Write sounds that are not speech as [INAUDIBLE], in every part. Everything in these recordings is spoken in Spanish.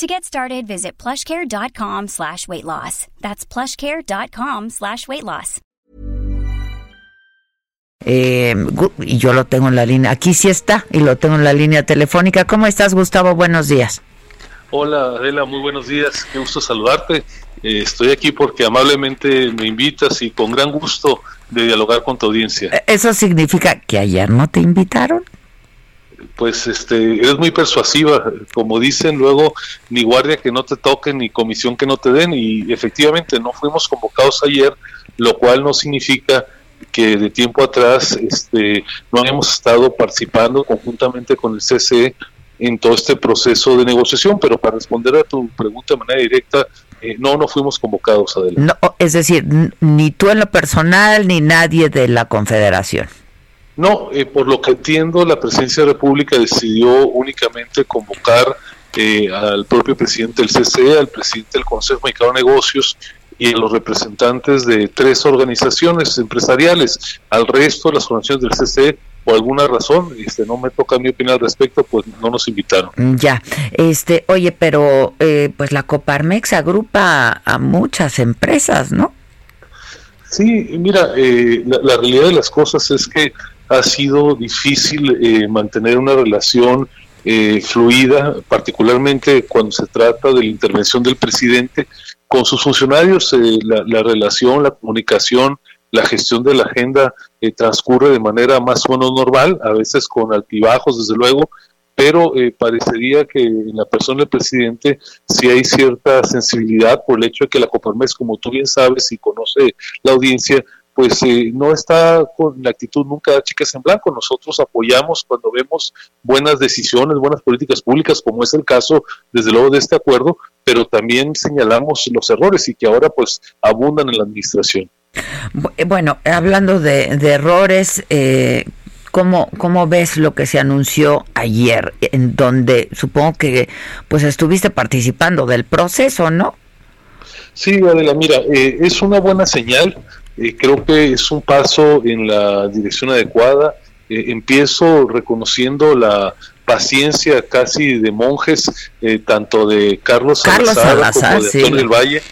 To get started, visit plushcare.com slash weight loss. That's plushcare.com slash weight loss. Eh, y yo lo tengo en la línea. Aquí sí está y lo tengo en la línea telefónica. ¿Cómo estás, Gustavo? Buenos días. Hola, Adela, muy buenos días. Qué gusto saludarte. Eh, estoy aquí porque amablemente me invitas y con gran gusto de dialogar con tu audiencia. Eh, ¿Eso significa que ayer no te invitaron? Pues este, eres muy persuasiva, como dicen luego, ni guardia que no te toquen, ni comisión que no te den, y efectivamente no fuimos convocados ayer, lo cual no significa que de tiempo atrás este, no hayamos estado participando conjuntamente con el CCE en todo este proceso de negociación, pero para responder a tu pregunta de manera directa, eh, no, no fuimos convocados, adelante. No, es decir, ni tú en lo personal, ni nadie de la Confederación. No, eh, por lo que entiendo, la Presidencia de la República decidió únicamente convocar eh, al propio presidente del CCE, al presidente del Consejo Mexicano de Negocios y a los representantes de tres organizaciones empresariales. Al resto de las organizaciones del CCE, por alguna razón, este, no me toca mi opinión al respecto, pues no nos invitaron. Ya, este, oye, pero eh, pues la Coparmex agrupa a muchas empresas, ¿no? Sí, mira, la, la realidad de las cosas es que ha sido difícil eh, mantener una relación eh, fluida, particularmente cuando se trata de la intervención del presidente con sus funcionarios. Eh, la, relación, la comunicación, la gestión de la agenda transcurre de manera más o menos normal, a veces con altibajos, desde luego, pero parecería que en la persona del presidente sí hay cierta sensibilidad por el hecho de que la Coparmex, como tú bien sabes y conoce la audiencia, pues eh, no está con la actitud nunca de chicas en blanco. Nosotros apoyamos cuando vemos buenas decisiones, buenas políticas públicas, como es el caso, desde luego, de este acuerdo, pero también señalamos los errores y que ahora pues abundan en la administración. Eh, bueno, hablando de, errores, eh, ¿cómo, ¿cómo ves lo que se anunció ayer, en donde supongo que pues estuviste participando del proceso, ¿no? Sí, Adela, mira, eh, es una buena señal eh, creo que es un paso en la dirección adecuada. Eh, empiezo reconociendo la paciencia casi de monjes, eh, tanto de Carlos, Carlos Salazar, como de Antonio del Valle.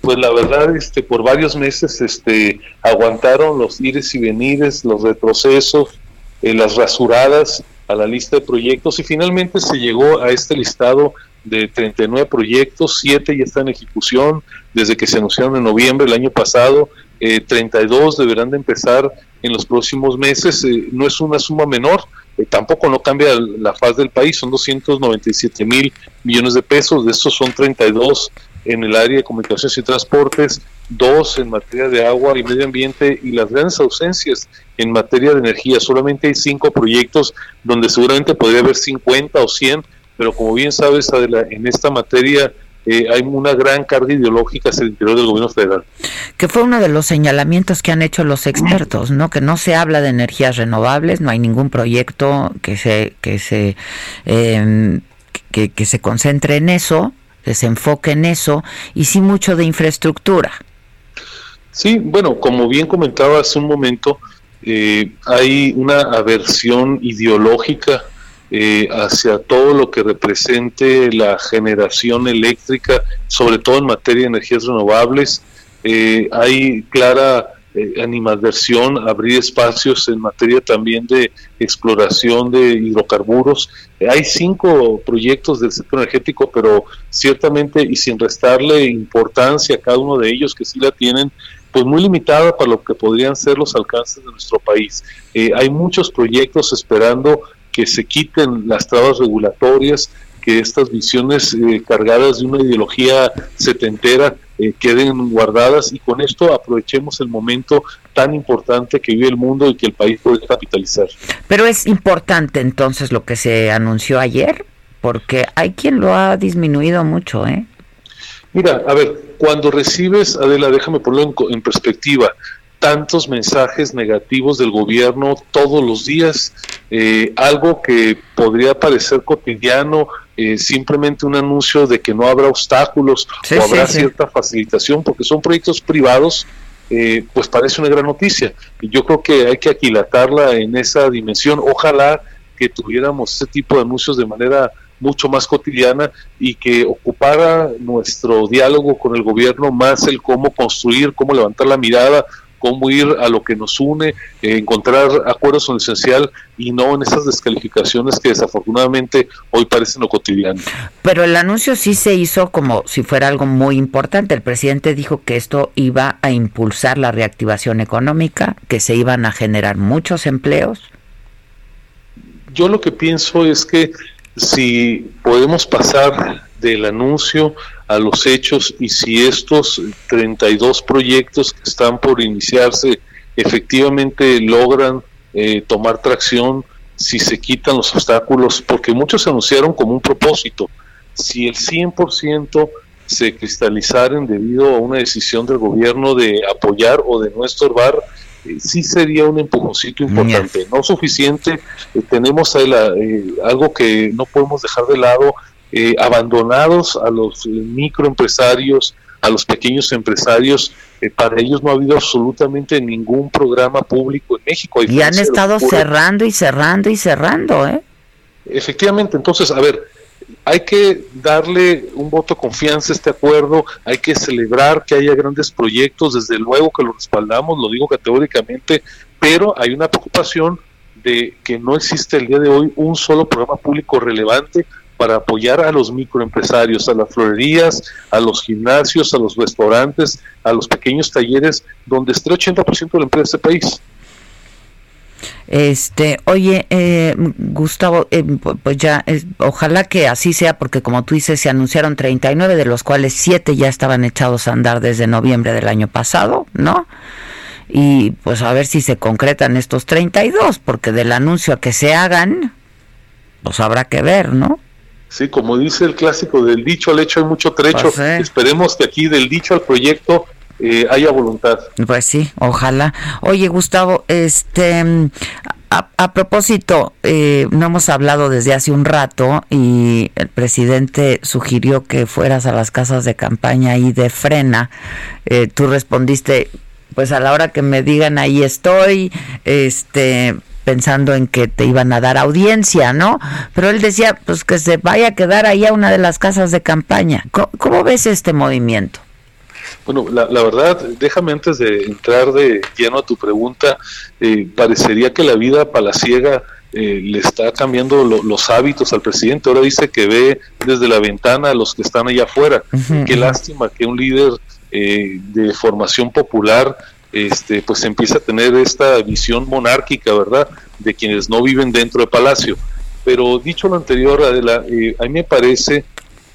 Pues la verdad, este, por varios meses este, aguantaron los ires y venires, los retrocesos, las rasuradas a la lista de proyectos y finalmente se llegó a este listado de 39 proyectos, 7 ya están en ejecución desde que se anunciaron en noviembre del año pasado, eh, 32 deberán de empezar en los próximos meses, eh, no es una suma menor, eh, tampoco no cambia la faz del país, son 297 mil millones de pesos, de estos son 32 en el área de comunicaciones y transportes, dos en materia de agua y medio ambiente y las grandes ausencias en materia de energía. Solamente hay cinco proyectos donde seguramente podría haber 50 o 100 pero como bien sabes, en esta materia eh, hay una gran carga ideológica hacia el interior del gobierno federal. Que fue uno de los señalamientos que han hecho los expertos, ¿no? Que no se habla de energías renovables, no hay ningún proyecto que se que se em, que, se concentre en eso, que se enfoque en eso, y sí mucho de infraestructura. Sí, bueno, como bien comentaba hace un momento, eh, hay una aversión ideológica eh, hacia todo lo que represente la generación eléctrica, sobre todo en materia de energías renovables. Eh, hay clara eh, animadversión, abrir espacios en materia también de exploración de hidrocarburos. hay cinco proyectos del sector energético, pero ciertamente y sin restarle importancia a cada uno de ellos que sí la tienen, pues muy limitada para lo que podrían ser los alcances de nuestro país. hay muchos proyectos esperando que se quiten las trabas regulatorias, que estas visiones eh, cargadas de una ideología setentera eh, queden guardadas y con esto aprovechemos el momento tan importante que vive el mundo y que el país puede capitalizar. Pero es importante entonces lo que se anunció ayer, porque hay quien lo ha disminuido mucho, ¿eh? Mira, a ver, cuando recibes, Adela, déjame ponerlo en, perspectiva, tantos mensajes negativos del gobierno todos los días, eh, algo que podría parecer cotidiano, eh, simplemente un anuncio de que no habrá obstáculos o habrá cierta facilitación, porque son proyectos privados, eh, pues parece una gran noticia. Y yo creo que hay que aquilatarla en esa dimensión. Ojalá que tuviéramos ese tipo de anuncios de manera mucho más cotidiana y que ocupara nuestro diálogo con el gobierno más el cómo construir, cómo levantar la mirada, cómo ir a lo que nos une, eh, encontrar acuerdos en lo esencial y no en esas descalificaciones que desafortunadamente hoy parecen lo cotidiano. Pero el anuncio sí se hizo como si fuera algo muy importante. El presidente dijo que esto iba a impulsar la reactivación económica, que se iban a generar muchos empleos. Yo lo que pienso es que si podemos pasar del anuncio a los hechos y si estos 32 proyectos que están por iniciarse efectivamente logran eh, tomar tracción, si se quitan los obstáculos, porque muchos se anunciaron como un propósito. Si el 100% se cristalizaren debido a una decisión del gobierno de apoyar o de no estorbar, eh, sí sería un empujoncito importante, no suficiente. Eh, tenemos ahí algo que no podemos dejar de lado, eh, abandonados a los microempresarios, a los pequeños empresarios. Eh, para ellos no ha habido absolutamente ningún programa público en México. Y han estado cerrando y cerrando y cerrando, ¿eh? Efectivamente, entonces, a ver, hay que darle un voto de confianza a este acuerdo, hay que celebrar que haya grandes proyectos, desde luego que lo respaldamos, lo digo categóricamente, pero hay una preocupación de que no existe el día de hoy un solo programa público relevante para apoyar a los microempresarios, a las florerías, a los gimnasios, a los restaurantes, a los pequeños talleres, donde está el 80% de la empresa de este país. Este, oye, eh, Gustavo, eh, pues ya, ojalá que así sea, porque como tú dices, se anunciaron 39, de los cuales 7 ya estaban echados a andar desde noviembre del año pasado, ¿no? Y pues a ver si se concretan estos 32, porque del anuncio a que se hagan, pues habrá que ver, ¿no? Sí, como dice el clásico, del dicho al hecho hay mucho trecho. Pues Esperemos que aquí del dicho al proyecto eh, haya voluntad. Pues sí, ojalá. Oye, Gustavo, este, a, propósito, eh, no hemos hablado desde hace un rato y el presidente sugirió que fueras a las casas de campaña y de frena. Eh, tú respondiste, pues a la hora que me digan ahí estoy, este, pensando en que te iban a dar audiencia, ¿no? Pero él decía, pues que se vaya a quedar ahí a una de las casas de campaña. ¿Cómo, ves este movimiento? Bueno, la, verdad, déjame antes de entrar de lleno a tu pregunta, eh, parecería que la vida palaciega eh, le está cambiando los hábitos al presidente. Ahora dice que ve desde la ventana a los que están allá afuera. Qué lástima que un líder eh, de formación popular este, pues empieza a tener esta visión monárquica, ¿verdad?, de quienes no viven dentro del palacio. Pero dicho lo anterior, Adela, eh, a mí me parece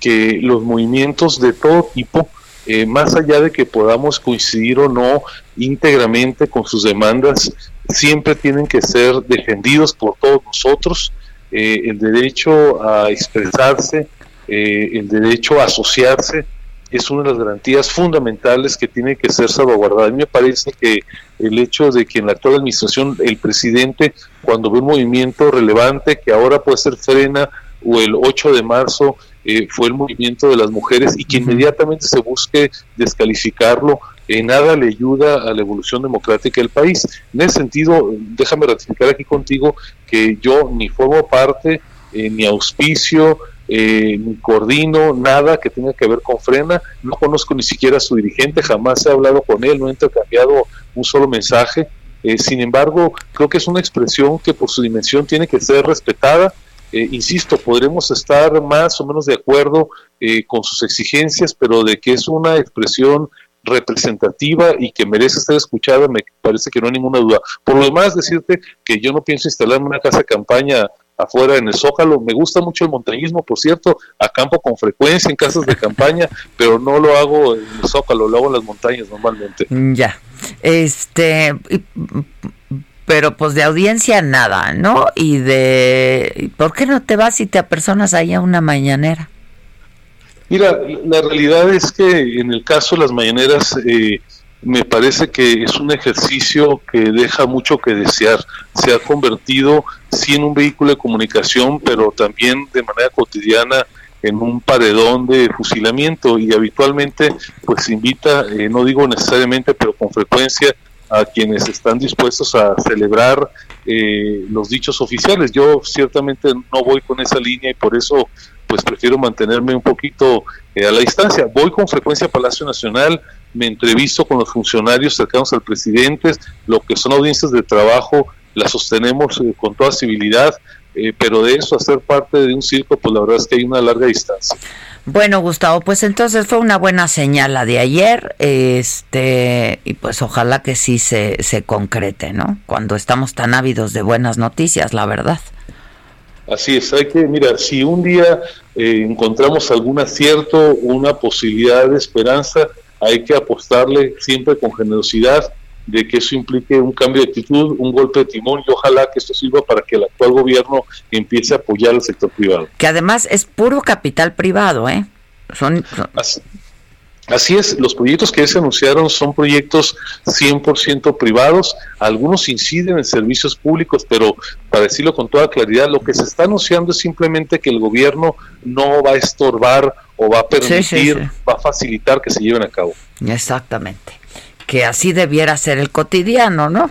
que los movimientos de todo tipo, eh, más allá de que podamos coincidir o no íntegramente con sus demandas, siempre tienen que ser defendidos por todos nosotros. Eh, el derecho a expresarse, el derecho a asociarse, es una de las garantías fundamentales que tiene que ser salvaguardada. A mí me parece que el hecho de que en la actual administración el presidente, cuando ve un movimiento relevante, que ahora puede ser frena, o el 8 de marzo eh, fue el movimiento de las mujeres, y que inmediatamente se busque descalificarlo, en nada le ayuda a la evolución democrática del país. En ese sentido, déjame ratificar aquí contigo que yo ni formo parte, eh, ni auspicio, eh, ni coordino nada que tenga que ver con Frena, no conozco ni siquiera a su dirigente, jamás he hablado con él, no he intercambiado un solo mensaje. Eh, sin embargo, creo que es una expresión que por su dimensión tiene que ser respetada. Eh, insisto, podremos estar más o menos de acuerdo con sus exigencias, pero de que es una expresión representativa y que merece ser escuchada, me parece que no hay ninguna duda. Por lo demás, decirte que yo no pienso instalarme una casa de campaña afuera en el Zócalo. Me gusta mucho el montañismo, por cierto, acampo con frecuencia en casas de campaña, [LAUGHS] pero no lo hago en el Zócalo, lo hago en las montañas normalmente. Ya, este, pero pues de audiencia nada, ¿no? Y de, ¿por qué no te vas y te apersonas ahí a una mañanera? Mira, la realidad es que en el caso de las mañaneras eh, me parece que es un ejercicio que deja mucho que desear. Se ha convertido sí en un vehículo de comunicación, pero también de manera cotidiana en un paredón de fusilamiento y habitualmente pues invita, eh, no digo necesariamente, pero con frecuencia a quienes están dispuestos a celebrar eh, los dichos oficiales. Yo ciertamente no voy con esa línea y por eso pues prefiero mantenerme un poquito eh, a la distancia. Voy con frecuencia a Palacio Nacional, me entrevisto con los funcionarios cercanos al presidente, lo que son audiencias de trabajo las sostenemos eh, con toda civilidad, pero de eso a ser parte de un circo, pues la verdad es que hay una larga distancia. Bueno, Gustavo, pues entonces fue una buena señal la de ayer, este, y pues ojalá que sí se, se concrete, ¿no? Cuando estamos tan ávidos de buenas noticias, la verdad. Así es, hay que, mira, si un día eh, encontramos algún acierto, una posibilidad de esperanza, hay que apostarle siempre con generosidad de que eso implique un cambio de actitud, un golpe de timón y ojalá que esto sirva para que el actual gobierno empiece a apoyar al sector privado. Que además es puro capital privado, ¿eh? Son, Así, es, los proyectos que se anunciaron son proyectos 100% privados, algunos inciden en servicios públicos, pero para decirlo con toda claridad, lo que se está anunciando es simplemente que el gobierno no va a estorbar o va a permitir, va a facilitar que se lleven a cabo. Exactamente que así debiera ser el cotidiano, ¿no?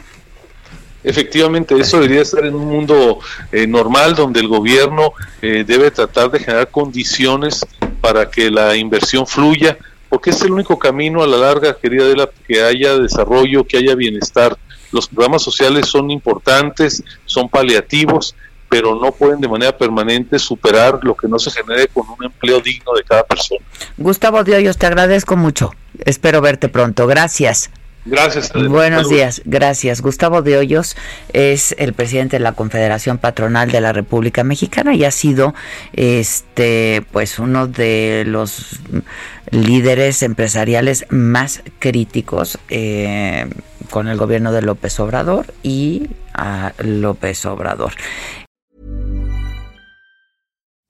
Efectivamente, eso debería estar en un mundo eh, normal donde el gobierno eh, debe tratar de generar condiciones para que la inversión fluya, porque es el único camino a la larga, querida Adela, que haya desarrollo, que haya bienestar. Los programas sociales son importantes, son paliativos, pero no pueden de manera permanente superar lo que no se genere con un empleo digno de cada persona. Gustavo Dios, te agradezco mucho. Espero verte pronto. Gracias. Gracias. Buenos días, gracias. Gustavo de Hoyos es el presidente de la Confederación Patronal de la República Mexicana y ha sido este pues uno de los líderes empresariales más críticos eh, con el gobierno de López Obrador y a López Obrador.